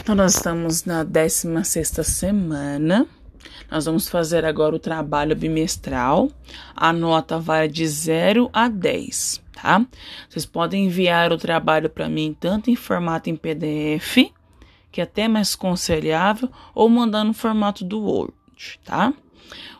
Então, nós estamos na 16 semana. Nós vamos fazer agora o trabalho bimestral. A nota vai de 0 a 10, tá? Vocês podem enviar o trabalho para mim tanto em formato em PDF, que é até mais conselhável, ou mandando no formato do Word, tá?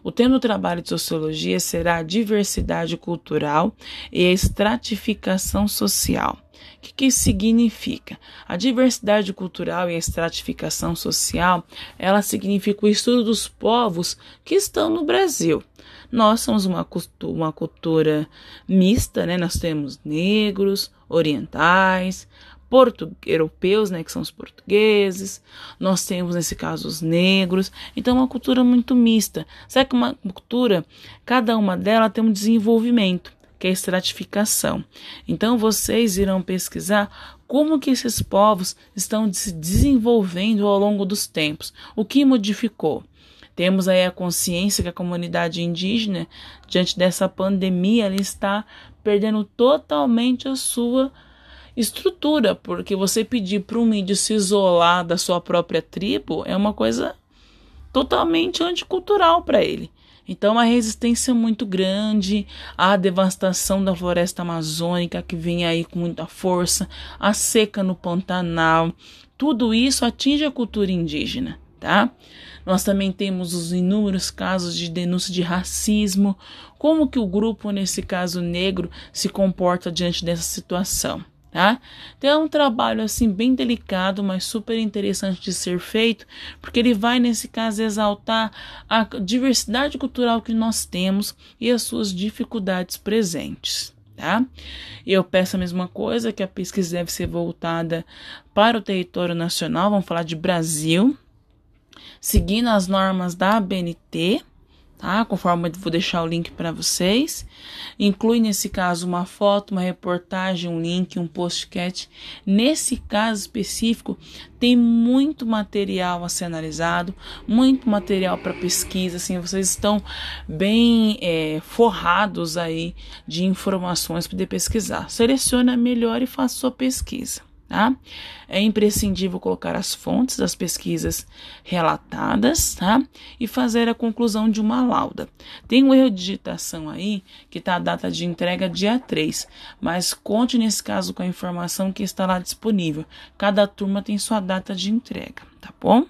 O tema do trabalho de sociologia será a diversidade cultural e a estratificação social. O que, que isso significa? A diversidade cultural e a estratificação social, ela significa o estudo dos povos que estão no Brasil. Nós somos uma, uma cultura mista, né? Nós temos negros, orientais, europeus, né, que são os portugueses, nós temos nesse caso os negros, então é uma cultura muito mista. Sabe que uma cultura, cada uma delas tem um desenvolvimento que é a estratificação. Então vocês irão pesquisar como que esses povos estão se desenvolvendo ao longo dos tempos, o que modificou. Temos aí a consciência que a comunidade indígena, diante dessa pandemia, ela está perdendo totalmente a sua estrutura, porque você pedir para um índio se isolar da sua própria tribo é uma coisa totalmente anticultural para ele. Então, uma resistência muito grande à devastação da floresta amazônica que vem aí com muita força, a seca no Pantanal, tudo isso atinge a cultura indígena, tá? Nós também temos os inúmeros casos de denúncia de racismo, como que o grupo, nesse caso negro, se comporta diante dessa situação tá? Então é um trabalho assim bem delicado, mas super interessante de ser feito, porque ele vai nesse caso exaltar a diversidade cultural que nós temos e as suas dificuldades presentes. Tá? Eu peço a mesma coisa, que a pesquisa deve ser voltada para o território nacional, vamos falar de Brasil, seguindo as normas da ABNT, tá? Conforme eu vou deixar o link para vocês. Inclui nesse caso uma foto, uma reportagem, um link, um postcat. Nesse caso específico, tem muito material a ser analisado, muito material para pesquisa. Assim, vocês estão bem é, forrados aí de informações para poder pesquisar. Selecione a melhor e faça sua pesquisa. Tá? É imprescindível colocar as fontes das pesquisas relatadas tá? e fazer a conclusão de uma lauda. Tem um erro de digitação aí que está a data de entrega dia 3, mas conte nesse caso com a informação que está lá disponível. Cada turma tem sua data de entrega, tá bom?